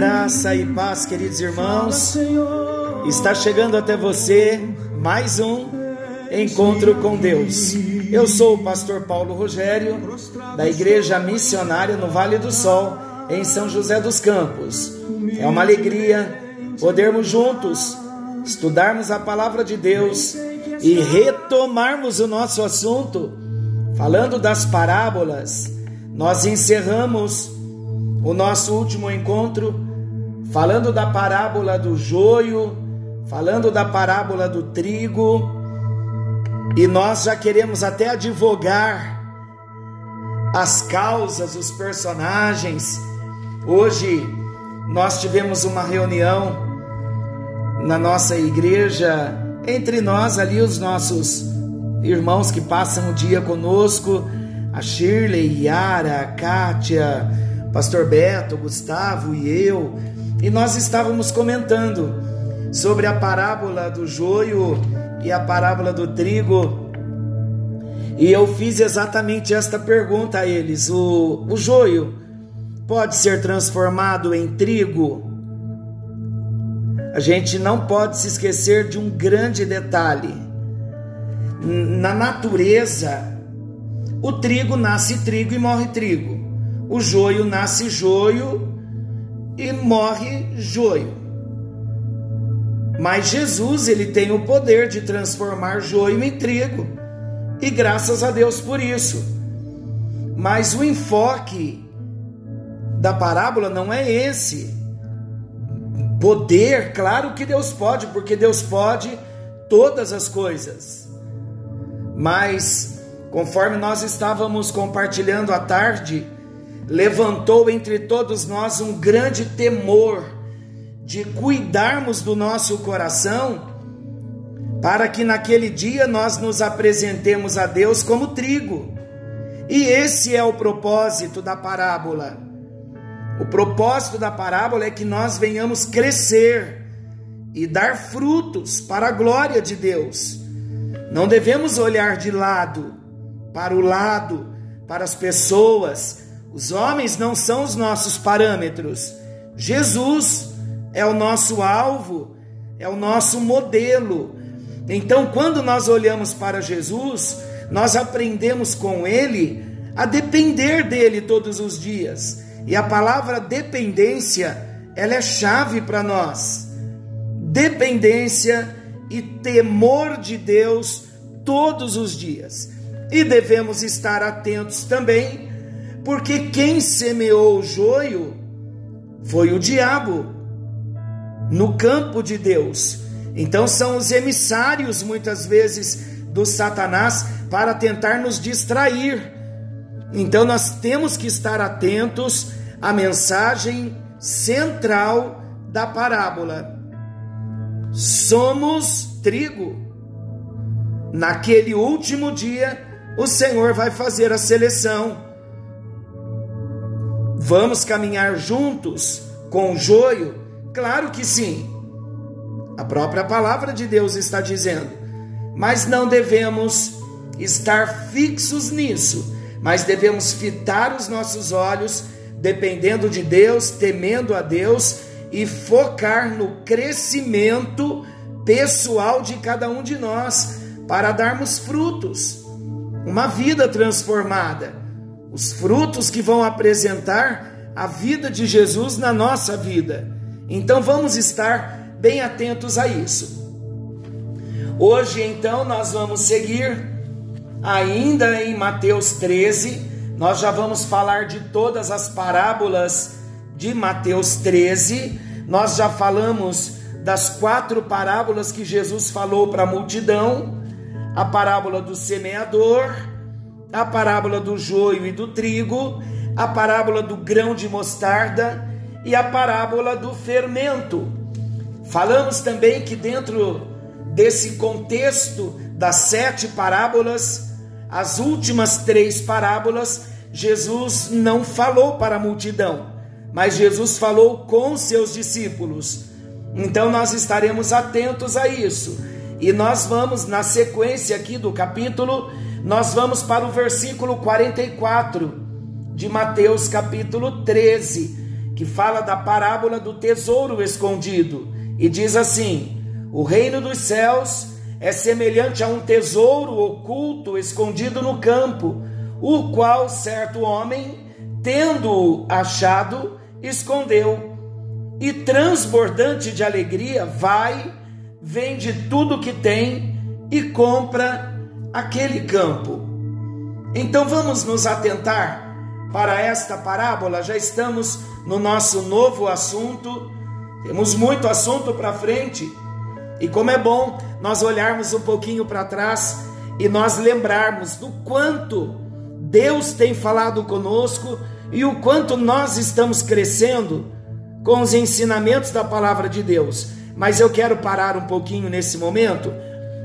Graça e paz, queridos irmãos. Está chegando até você mais um encontro com Deus. Eu sou o pastor Paulo Rogério, da Igreja Missionária no Vale do Sol, em São José dos Campos. É uma alegria podermos juntos estudarmos a palavra de Deus e retomarmos o nosso assunto, falando das parábolas. Nós encerramos o nosso último encontro falando da parábola do joio, falando da parábola do trigo, e nós já queremos até advogar as causas, os personagens. Hoje nós tivemos uma reunião na nossa igreja, entre nós ali, os nossos irmãos que passam o dia conosco, a Shirley, Yara, a Kátia, Pastor Beto, Gustavo e eu, e nós estávamos comentando sobre a parábola do joio e a parábola do trigo. E eu fiz exatamente esta pergunta a eles: o, o joio pode ser transformado em trigo? A gente não pode se esquecer de um grande detalhe. Na natureza, o trigo nasce trigo e morre trigo o joio nasce joio e morre joio. Mas Jesus, ele tem o poder de transformar joio em trigo. E graças a Deus por isso. Mas o enfoque da parábola não é esse. Poder, claro que Deus pode, porque Deus pode todas as coisas. Mas conforme nós estávamos compartilhando à tarde, levantou entre todos nós um grande temor de cuidarmos do nosso coração, para que naquele dia nós nos apresentemos a Deus como trigo. E esse é o propósito da parábola. O propósito da parábola é que nós venhamos crescer e dar frutos para a glória de Deus. Não devemos olhar de lado, para o lado, para as pessoas, os homens não são os nossos parâmetros. Jesus é o nosso alvo, é o nosso modelo. Então, quando nós olhamos para Jesus, nós aprendemos com ele a depender dele todos os dias. E a palavra dependência, ela é chave para nós. Dependência e temor de Deus todos os dias. E devemos estar atentos também porque quem semeou o joio foi o diabo no campo de Deus. Então são os emissários muitas vezes do Satanás para tentar nos distrair. Então nós temos que estar atentos à mensagem central da parábola. Somos trigo. Naquele último dia, o Senhor vai fazer a seleção Vamos caminhar juntos com o joio? Claro que sim. A própria palavra de Deus está dizendo. Mas não devemos estar fixos nisso, mas devemos fitar os nossos olhos dependendo de Deus, temendo a Deus e focar no crescimento pessoal de cada um de nós para darmos frutos, uma vida transformada os frutos que vão apresentar a vida de Jesus na nossa vida. Então vamos estar bem atentos a isso. Hoje, então, nós vamos seguir ainda em Mateus 13. Nós já vamos falar de todas as parábolas de Mateus 13. Nós já falamos das quatro parábolas que Jesus falou para a multidão: a parábola do semeador, a parábola do joio e do trigo, a parábola do grão de mostarda e a parábola do fermento. Falamos também que dentro desse contexto das sete parábolas, as últimas três parábolas, Jesus não falou para a multidão, mas Jesus falou com seus discípulos. Então nós estaremos atentos a isso. E nós vamos, na sequência aqui do capítulo, nós vamos para o versículo 44 de Mateus, capítulo 13, que fala da parábola do tesouro escondido. E diz assim: O reino dos céus é semelhante a um tesouro oculto escondido no campo, o qual certo homem, tendo achado, escondeu. E transbordante de alegria, vai, vende tudo que tem e compra aquele campo. Então vamos nos atentar para esta parábola. Já estamos no nosso novo assunto. Temos muito assunto para frente. E como é bom nós olharmos um pouquinho para trás e nós lembrarmos do quanto Deus tem falado conosco e o quanto nós estamos crescendo com os ensinamentos da palavra de Deus. Mas eu quero parar um pouquinho nesse momento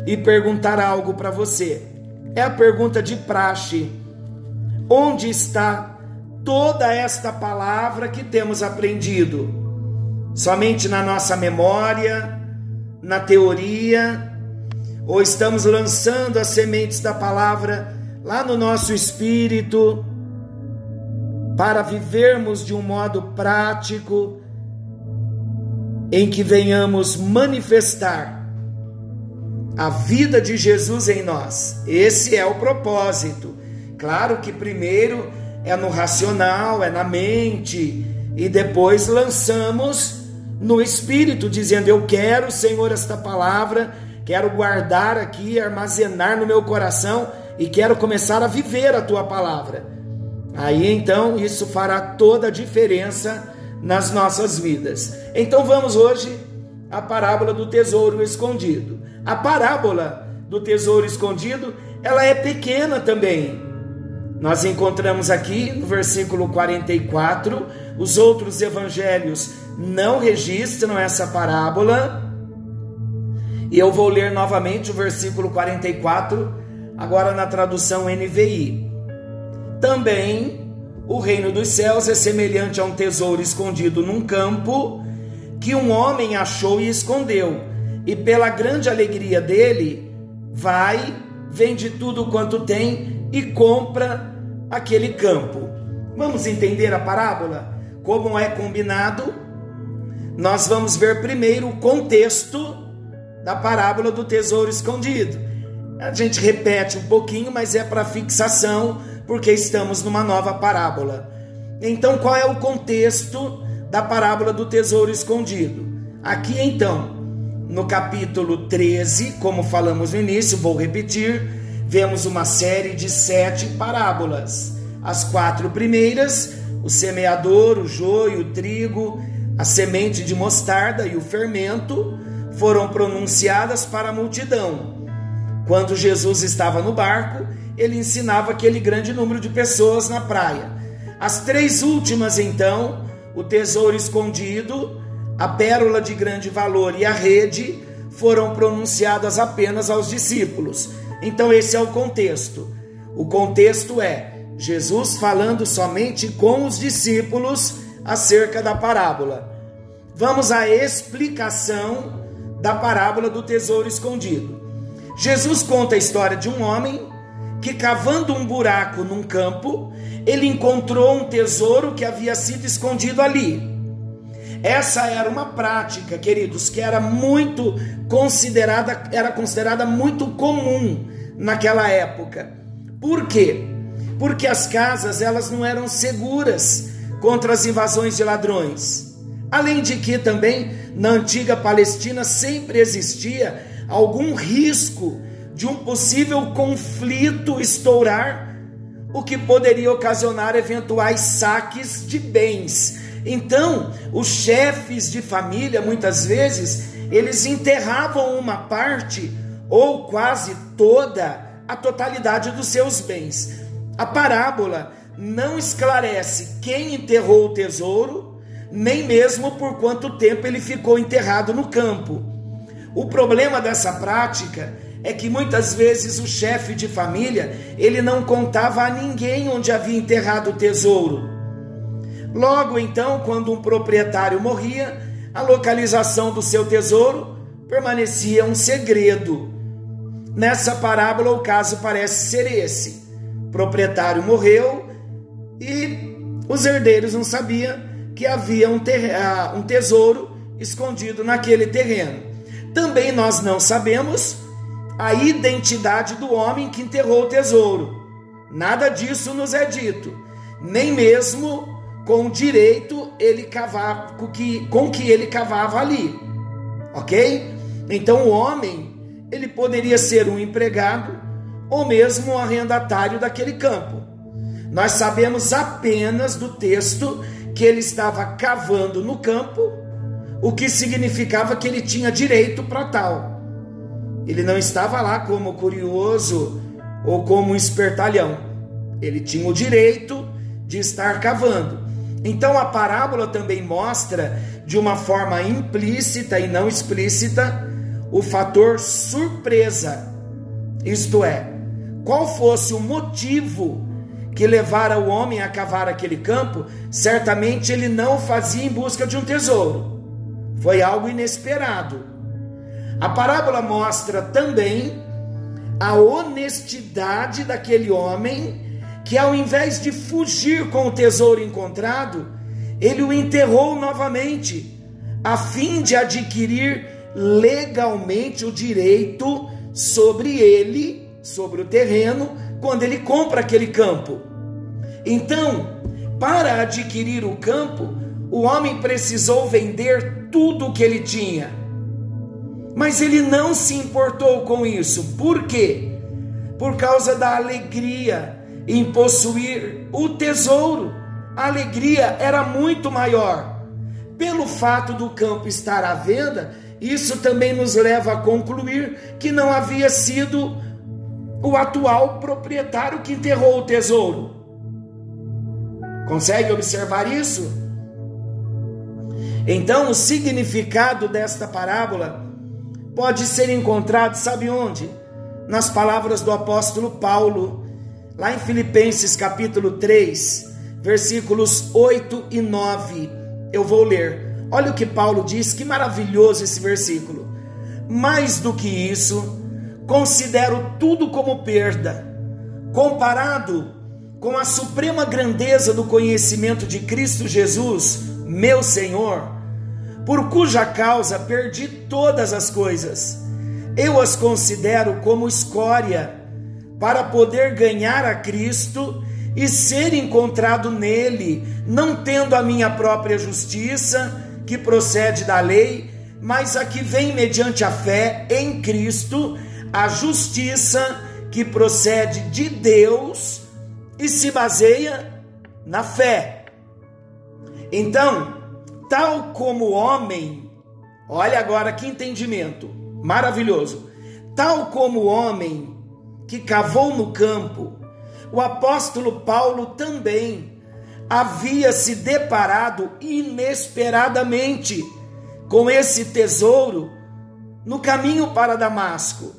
e perguntar algo para você. É a pergunta de praxe. Onde está toda esta palavra que temos aprendido? Somente na nossa memória, na teoria, ou estamos lançando as sementes da palavra lá no nosso espírito para vivermos de um modo prático em que venhamos manifestar a vida de Jesus em nós. Esse é o propósito. Claro que primeiro é no racional, é na mente, e depois lançamos no espírito, dizendo: Eu quero, Senhor, esta palavra, quero guardar aqui, armazenar no meu coração e quero começar a viver a tua palavra. Aí então isso fará toda a diferença nas nossas vidas. Então vamos hoje à parábola do tesouro escondido. A parábola do tesouro escondido, ela é pequena também. Nós encontramos aqui no versículo 44, os outros evangelhos não registram essa parábola. E eu vou ler novamente o versículo 44, agora na tradução NVI. Também o reino dos céus é semelhante a um tesouro escondido num campo que um homem achou e escondeu. E pela grande alegria dele, vai, vende tudo quanto tem e compra aquele campo. Vamos entender a parábola? Como é combinado? Nós vamos ver primeiro o contexto da parábola do tesouro escondido. A gente repete um pouquinho, mas é para fixação porque estamos numa nova parábola. Então, qual é o contexto da parábola do tesouro escondido? Aqui, então, no capítulo 13, como falamos no início, vou repetir, vemos uma série de sete parábolas. As quatro primeiras, o semeador, o joio, o trigo, a semente de mostarda e o fermento, foram pronunciadas para a multidão. Quando Jesus estava no barco, ele ensinava aquele grande número de pessoas na praia. As três últimas, então, o tesouro escondido, a pérola de grande valor e a rede, foram pronunciadas apenas aos discípulos. Então, esse é o contexto. O contexto é Jesus falando somente com os discípulos acerca da parábola. Vamos à explicação da parábola do tesouro escondido. Jesus conta a história de um homem que cavando um buraco num campo, ele encontrou um tesouro que havia sido escondido ali. Essa era uma prática, queridos, que era muito considerada, era considerada muito comum naquela época. Por quê? Porque as casas elas não eram seguras contra as invasões de ladrões. Além de que também na antiga Palestina sempre existia algum risco de um possível conflito estourar, o que poderia ocasionar eventuais saques de bens. Então, os chefes de família, muitas vezes, eles enterravam uma parte ou quase toda a totalidade dos seus bens. A parábola não esclarece quem enterrou o tesouro, nem mesmo por quanto tempo ele ficou enterrado no campo. O problema dessa prática é que muitas vezes o chefe de família, ele não contava a ninguém onde havia enterrado o tesouro. Logo então, quando um proprietário morria, a localização do seu tesouro permanecia um segredo. Nessa parábola, o caso parece ser esse: o proprietário morreu e os herdeiros não sabiam que havia um, ah, um tesouro escondido naquele terreno. Também nós não sabemos a identidade do homem que enterrou o tesouro. Nada disso nos é dito, nem mesmo com direito ele cavava, com que, com que ele cavava ali, ok? Então o homem ele poderia ser um empregado ou mesmo um arrendatário daquele campo. Nós sabemos apenas do texto que ele estava cavando no campo, o que significava que ele tinha direito para tal. Ele não estava lá como curioso ou como espertalhão. Ele tinha o direito de estar cavando. Então a parábola também mostra de uma forma implícita e não explícita o fator surpresa. Isto é, qual fosse o motivo que levara o homem a cavar aquele campo, certamente ele não fazia em busca de um tesouro. Foi algo inesperado. A parábola mostra também a honestidade daquele homem que, ao invés de fugir com o tesouro encontrado, ele o enterrou novamente, a fim de adquirir legalmente o direito sobre ele, sobre o terreno, quando ele compra aquele campo. Então, para adquirir o campo, o homem precisou vender tudo o que ele tinha mas ele não se importou com isso. Por quê? Por causa da alegria em possuir o tesouro. A alegria era muito maior. Pelo fato do campo estar à venda, isso também nos leva a concluir que não havia sido o atual proprietário que enterrou o tesouro. Consegue observar isso? Então, o significado desta parábola pode ser encontrado, sabe onde? Nas palavras do apóstolo Paulo, lá em Filipenses capítulo 3, versículos 8 e 9. Eu vou ler. Olha o que Paulo diz, que maravilhoso esse versículo. Mais do que isso, considero tudo como perda, comparado com a suprema grandeza do conhecimento de Cristo Jesus, meu Senhor por cuja causa perdi todas as coisas. Eu as considero como escória, para poder ganhar a Cristo e ser encontrado nele, não tendo a minha própria justiça, que procede da lei, mas a que vem mediante a fé em Cristo, a justiça que procede de Deus e se baseia na fé. Então, tal como o homem, olha agora que entendimento maravilhoso, tal como o homem que cavou no campo, o apóstolo Paulo também havia se deparado inesperadamente com esse tesouro no caminho para Damasco.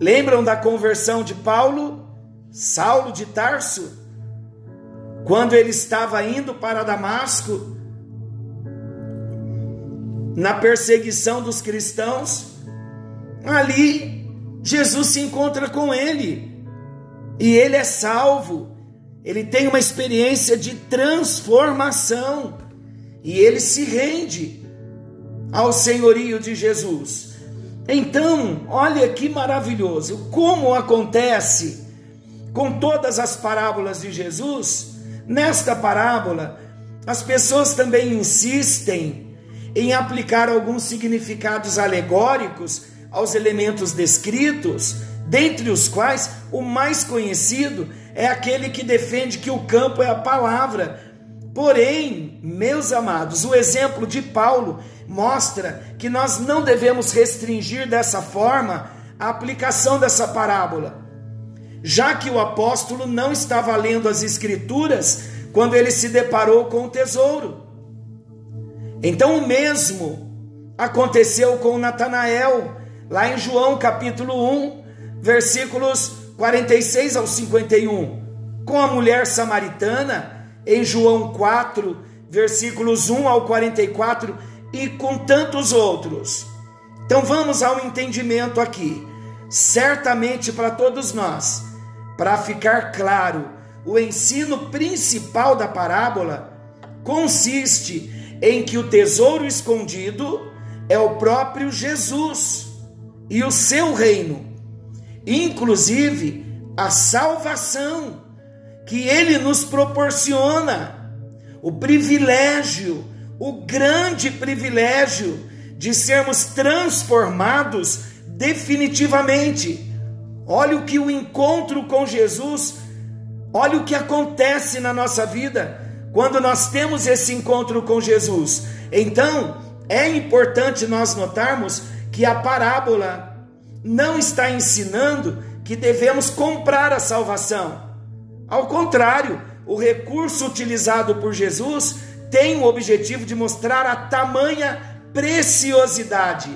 Lembram da conversão de Paulo, Saulo de Tarso? Quando ele estava indo para Damasco, na perseguição dos cristãos, ali Jesus se encontra com ele e ele é salvo. Ele tem uma experiência de transformação e ele se rende ao senhorio de Jesus. Então, olha que maravilhoso, como acontece com todas as parábolas de Jesus, nesta parábola, as pessoas também insistem em aplicar alguns significados alegóricos aos elementos descritos, dentre os quais o mais conhecido é aquele que defende que o campo é a palavra. Porém, meus amados, o exemplo de Paulo mostra que nós não devemos restringir dessa forma a aplicação dessa parábola, já que o apóstolo não estava lendo as Escrituras quando ele se deparou com o tesouro. Então o mesmo aconteceu com Natanael, lá em João capítulo 1, versículos 46 ao 51, com a mulher samaritana, em João 4, versículos 1 ao 44, e com tantos outros. Então vamos ao entendimento aqui. Certamente para todos nós, para ficar claro, o ensino principal da parábola consiste em que o tesouro escondido é o próprio Jesus e o seu reino, inclusive a salvação que ele nos proporciona, o privilégio, o grande privilégio de sermos transformados definitivamente. Olha o que o encontro com Jesus, olha o que acontece na nossa vida quando nós temos esse encontro com Jesus. Então, é importante nós notarmos que a parábola não está ensinando que devemos comprar a salvação. Ao contrário, o recurso utilizado por Jesus tem o objetivo de mostrar a tamanha preciosidade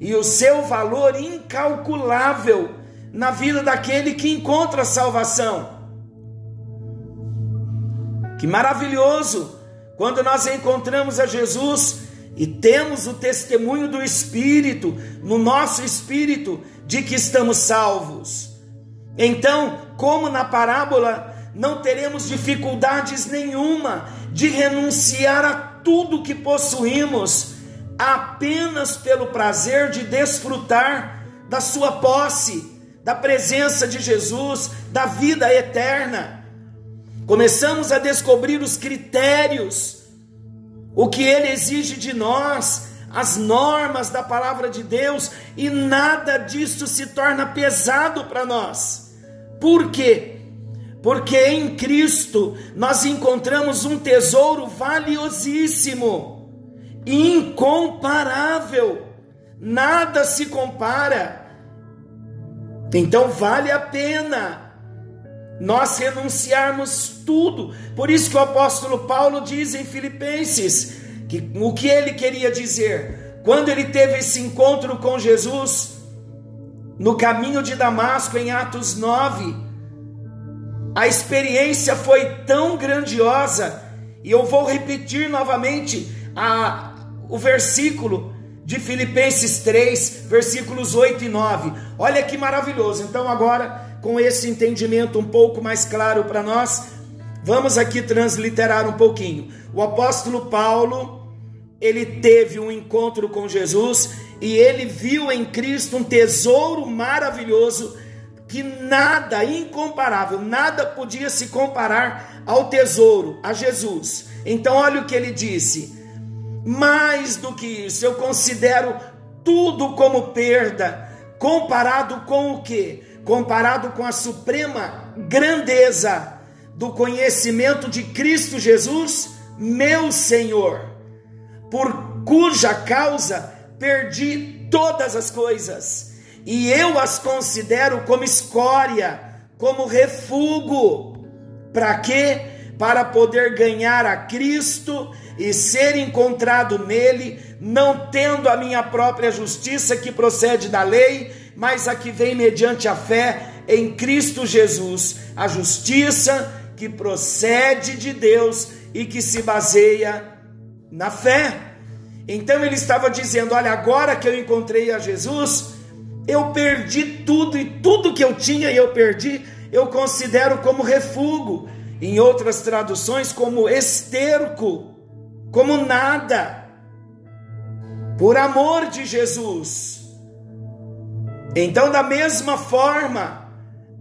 e o seu valor incalculável na vida daquele que encontra a salvação. Que maravilhoso quando nós encontramos a Jesus e temos o testemunho do Espírito, no nosso espírito, de que estamos salvos. Então, como na parábola, não teremos dificuldades nenhuma de renunciar a tudo que possuímos, apenas pelo prazer de desfrutar da sua posse, da presença de Jesus, da vida eterna. Começamos a descobrir os critérios o que ele exige de nós, as normas da palavra de Deus, e nada disso se torna pesado para nós. Por quê? Porque em Cristo nós encontramos um tesouro valiosíssimo, incomparável, nada se compara. Então vale a pena nós renunciarmos tudo. Por isso que o apóstolo Paulo diz em Filipenses que o que ele queria dizer quando ele teve esse encontro com Jesus no caminho de Damasco em Atos 9. A experiência foi tão grandiosa, e eu vou repetir novamente a, o versículo de Filipenses 3, versículos 8 e 9. Olha que maravilhoso. Então, agora com esse entendimento um pouco mais claro para nós, vamos aqui transliterar um pouquinho. O apóstolo Paulo, ele teve um encontro com Jesus e ele viu em Cristo um tesouro maravilhoso que nada, incomparável, nada podia se comparar ao tesouro, a Jesus. Então, olha o que ele disse: mais do que isso, eu considero tudo como perda, comparado com o que? Comparado com a suprema grandeza do conhecimento de Cristo Jesus, meu Senhor, por cuja causa perdi todas as coisas, e eu as considero como escória, como refúgio. Para quê? Para poder ganhar a Cristo e ser encontrado nele, não tendo a minha própria justiça que procede da lei, mas a que vem mediante a fé em Cristo Jesus, a justiça que procede de Deus e que se baseia na fé. Então ele estava dizendo: Olha, agora que eu encontrei a Jesus, eu perdi tudo e tudo que eu tinha e eu perdi, eu considero como refúgio. Em outras traduções, como esterco, como nada, por amor de Jesus. Então, da mesma forma,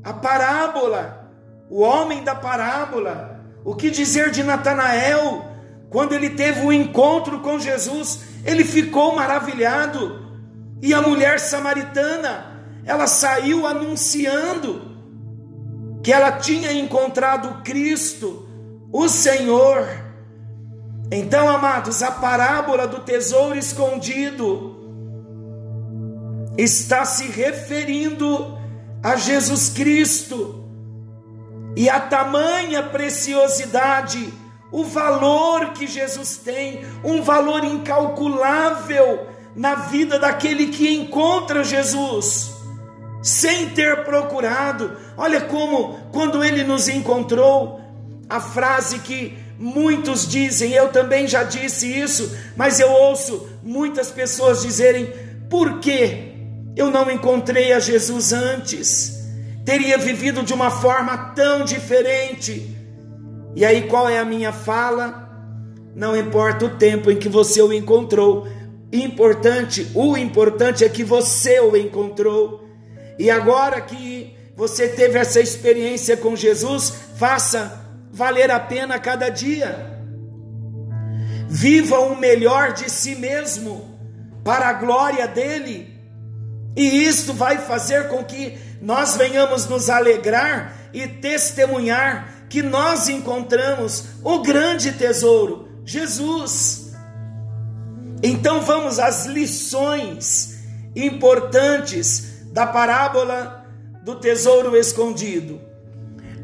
a parábola, o homem da parábola, o que dizer de Natanael, quando ele teve o um encontro com Jesus, ele ficou maravilhado. E a mulher samaritana, ela saiu anunciando que ela tinha encontrado Cristo, o Senhor. Então, amados, a parábola do tesouro escondido, está se referindo a Jesus Cristo e a tamanha preciosidade o valor que Jesus tem, um valor incalculável na vida daquele que encontra Jesus sem ter procurado. Olha como, quando ele nos encontrou, a frase que muitos dizem, eu também já disse isso, mas eu ouço muitas pessoas dizerem: por que eu não encontrei a Jesus antes? Teria vivido de uma forma tão diferente. E aí, qual é a minha fala? Não importa o tempo em que você o encontrou, importante, o importante é que você o encontrou. E agora que você teve essa experiência com Jesus, faça valer a pena cada dia. Viva o melhor de si mesmo para a glória dele. E isto vai fazer com que nós venhamos nos alegrar e testemunhar que nós encontramos o grande tesouro, Jesus. Então vamos às lições importantes da parábola do tesouro escondido.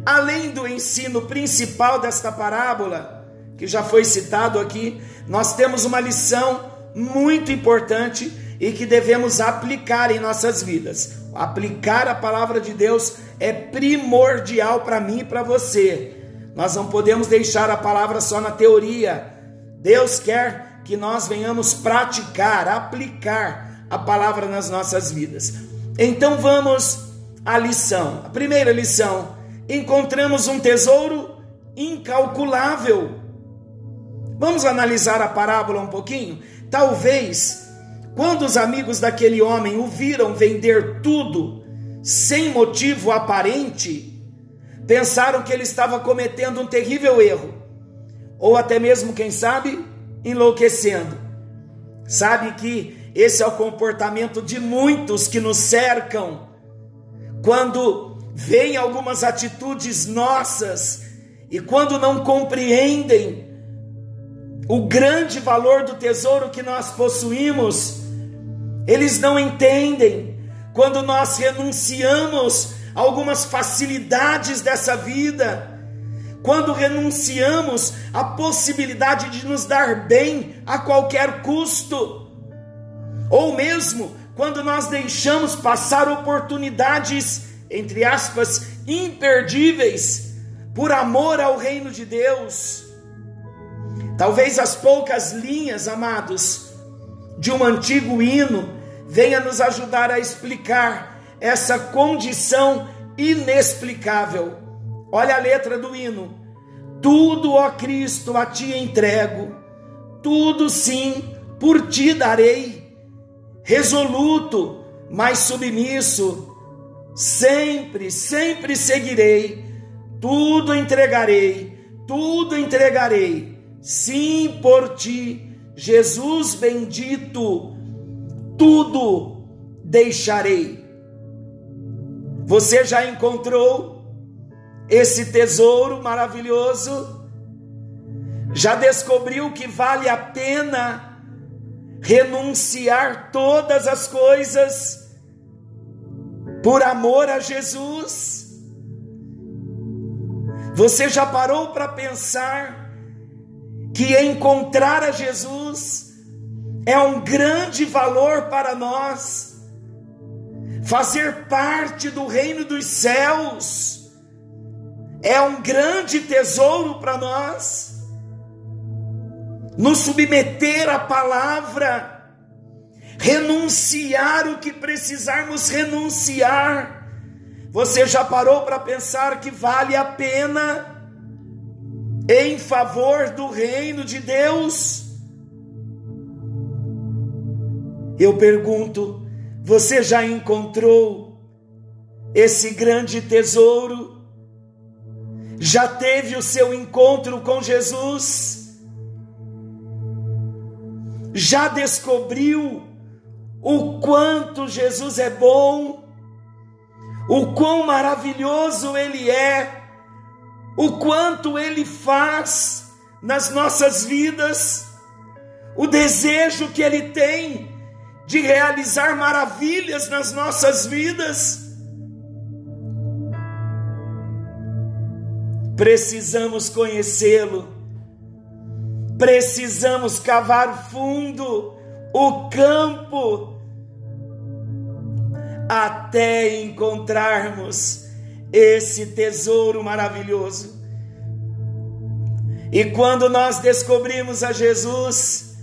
Além do ensino principal desta parábola, que já foi citado aqui, nós temos uma lição muito importante e que devemos aplicar em nossas vidas. Aplicar a palavra de Deus é primordial para mim e para você. Nós não podemos deixar a palavra só na teoria. Deus quer que nós venhamos praticar, aplicar a palavra nas nossas vidas. Então vamos à lição. A primeira lição: encontramos um tesouro incalculável. Vamos analisar a parábola um pouquinho? Talvez, quando os amigos daquele homem o viram vender tudo sem motivo aparente, pensaram que ele estava cometendo um terrível erro, ou até mesmo, quem sabe, enlouquecendo. Sabe que esse é o comportamento de muitos que nos cercam quando veem algumas atitudes nossas e quando não compreendem o grande valor do tesouro que nós possuímos, eles não entendem quando nós renunciamos a algumas facilidades dessa vida, quando renunciamos à possibilidade de nos dar bem a qualquer custo, ou mesmo quando nós deixamos passar oportunidades, entre aspas, imperdíveis, por amor ao reino de Deus. Talvez as poucas linhas, amados, de um antigo hino venha nos ajudar a explicar essa condição inexplicável. Olha a letra do hino. Tudo, ó Cristo, a ti entrego, tudo sim por ti darei, resoluto, mas submisso, sempre, sempre seguirei, tudo entregarei, tudo entregarei, sim por ti, Jesus bendito tudo deixarei. Você já encontrou esse tesouro maravilhoso? Já descobriu que vale a pena renunciar todas as coisas por amor a Jesus? Você já parou para pensar que encontrar a Jesus é um grande valor para nós. Fazer parte do reino dos céus é um grande tesouro para nós. Nos submeter à palavra, renunciar o que precisarmos renunciar. Você já parou para pensar que vale a pena em favor do reino de Deus? Eu pergunto: você já encontrou esse grande tesouro? Já teve o seu encontro com Jesus? Já descobriu o quanto Jesus é bom? O quão maravilhoso Ele é? O quanto Ele faz nas nossas vidas? O desejo que Ele tem de realizar maravilhas nas nossas vidas. Precisamos conhecê-lo precisamos cavar fundo o campo até encontrarmos esse tesouro maravilhoso. E quando nós descobrimos a Jesus,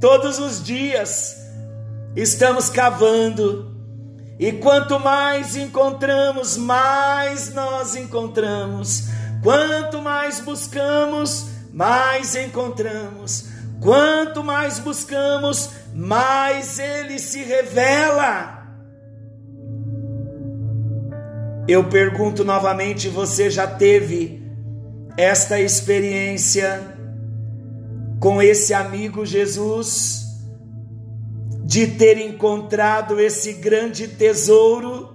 todos os dias estamos cavando, e quanto mais encontramos, mais nós encontramos. Quanto mais buscamos, mais encontramos. Quanto mais buscamos, mais ele se revela. Eu pergunto novamente: você já teve esta experiência com esse amigo Jesus? de ter encontrado esse grande tesouro.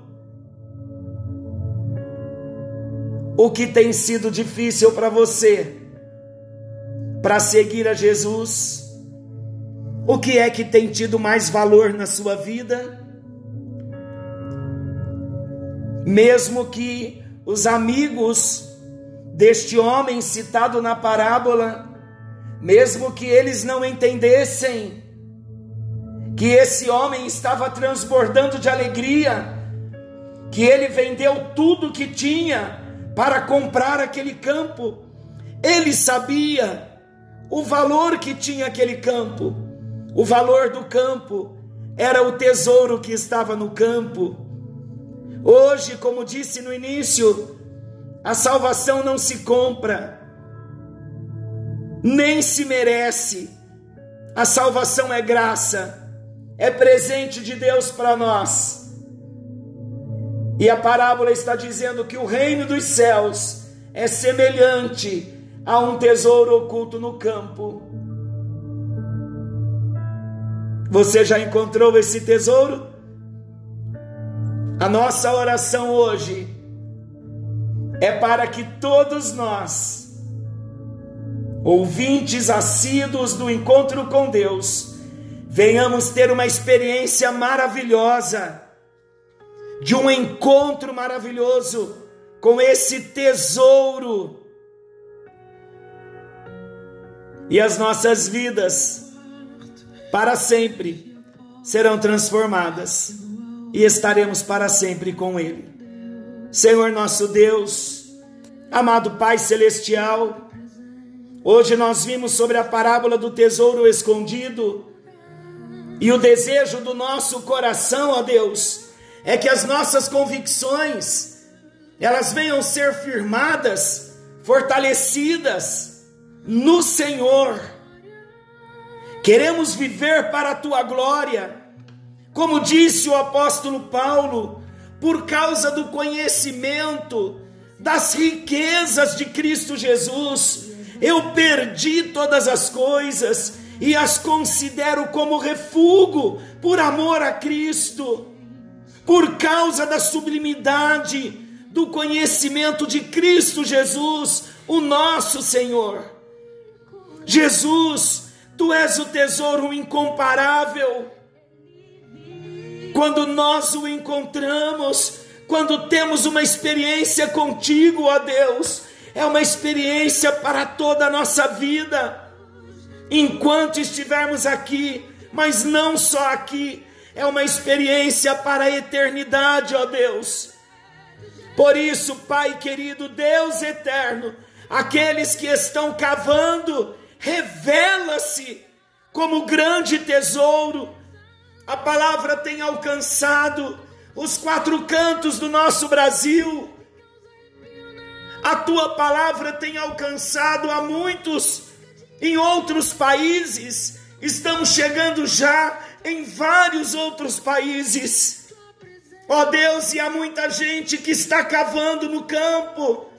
O que tem sido difícil para você para seguir a Jesus? O que é que tem tido mais valor na sua vida? Mesmo que os amigos deste homem citado na parábola, mesmo que eles não entendessem que esse homem estava transbordando de alegria, que ele vendeu tudo que tinha para comprar aquele campo. Ele sabia o valor que tinha aquele campo. O valor do campo era o tesouro que estava no campo. Hoje, como disse no início, a salvação não se compra, nem se merece. A salvação é graça é presente de Deus para nós. E a parábola está dizendo que o reino dos céus é semelhante a um tesouro oculto no campo. Você já encontrou esse tesouro? A nossa oração hoje é para que todos nós, ouvintes assíduos do encontro com Deus, venhamos ter uma experiência maravilhosa, de um encontro maravilhoso com esse tesouro. E as nossas vidas, para sempre, serão transformadas e estaremos para sempre com Ele. Senhor nosso Deus, amado Pai Celestial, hoje nós vimos sobre a parábola do tesouro escondido e o desejo do nosso coração, ó Deus, é que as nossas convicções elas venham ser firmadas, fortalecidas no Senhor. Queremos viver para a tua glória, como disse o apóstolo Paulo, por causa do conhecimento das riquezas de Cristo Jesus. Eu perdi todas as coisas e as considero como refúgio por amor a Cristo, por causa da sublimidade do conhecimento de Cristo Jesus, o nosso Senhor. Jesus, tu és o tesouro incomparável. Quando nós o encontramos, quando temos uma experiência contigo, ó Deus, é uma experiência para toda a nossa vida enquanto estivermos aqui, mas não só aqui, é uma experiência para a eternidade, ó Deus. Por isso, Pai querido, Deus eterno, aqueles que estão cavando, revela-se como grande tesouro. A palavra tem alcançado os quatro cantos do nosso Brasil. A tua palavra tem alcançado a muitos em outros países, estamos chegando já em vários outros países. Ó oh Deus, e há muita gente que está cavando no campo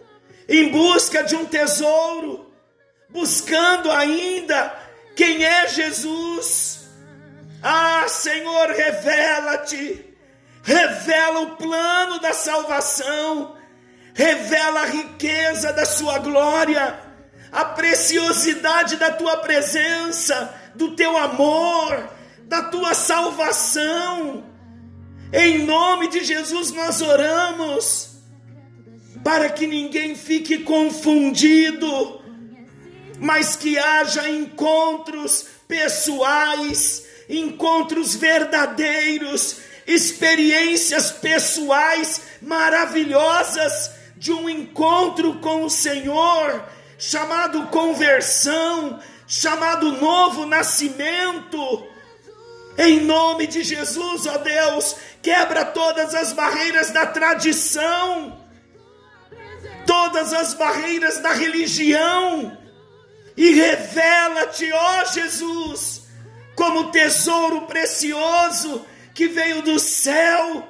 em busca de um tesouro, buscando ainda quem é Jesus. Ah, Senhor, revela-te, revela o plano da salvação, revela a riqueza da sua glória. A preciosidade da tua presença, do teu amor, da tua salvação. Em nome de Jesus nós oramos, para que ninguém fique confundido mas que haja encontros pessoais, encontros verdadeiros, experiências pessoais maravilhosas de um encontro com o Senhor, chamado conversão, chamado novo nascimento. Em nome de Jesus, ó Deus, quebra todas as barreiras da tradição, todas as barreiras da religião, e revela-te, ó Jesus, como tesouro precioso que veio do céu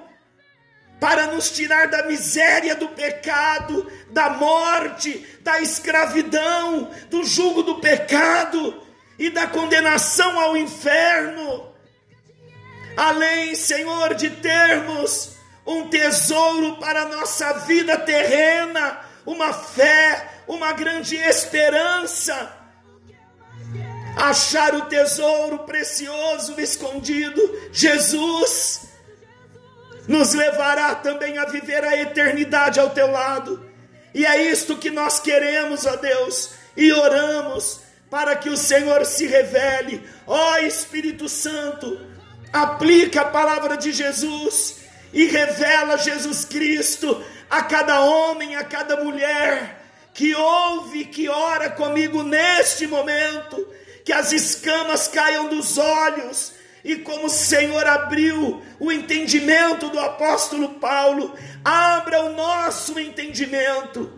para nos tirar da miséria do pecado, da morte, da escravidão, do jugo do pecado e da condenação ao inferno. Além, Senhor, de termos um tesouro para a nossa vida terrena, uma fé, uma grande esperança, achar o tesouro precioso escondido, Jesus nos levará também a viver a eternidade ao teu lado. E é isto que nós queremos, ó Deus, e oramos para que o Senhor se revele. Ó Espírito Santo, aplica a palavra de Jesus e revela Jesus Cristo a cada homem, a cada mulher que ouve, que ora comigo neste momento, que as escamas caiam dos olhos e como o Senhor abriu o entendimento do apóstolo Paulo, abra o nosso entendimento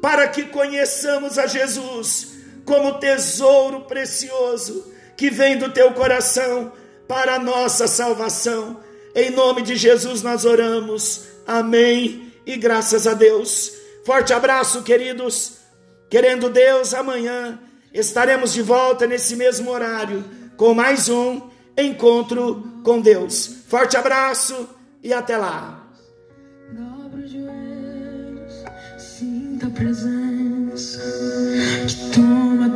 para que conheçamos a Jesus como tesouro precioso que vem do teu coração para a nossa salvação. Em nome de Jesus nós oramos. Amém. E graças a Deus. Forte abraço, queridos. Querendo Deus, amanhã estaremos de volta nesse mesmo horário com mais um encontro com Deus. Forte abraço e até lá. Sinta a presença que toma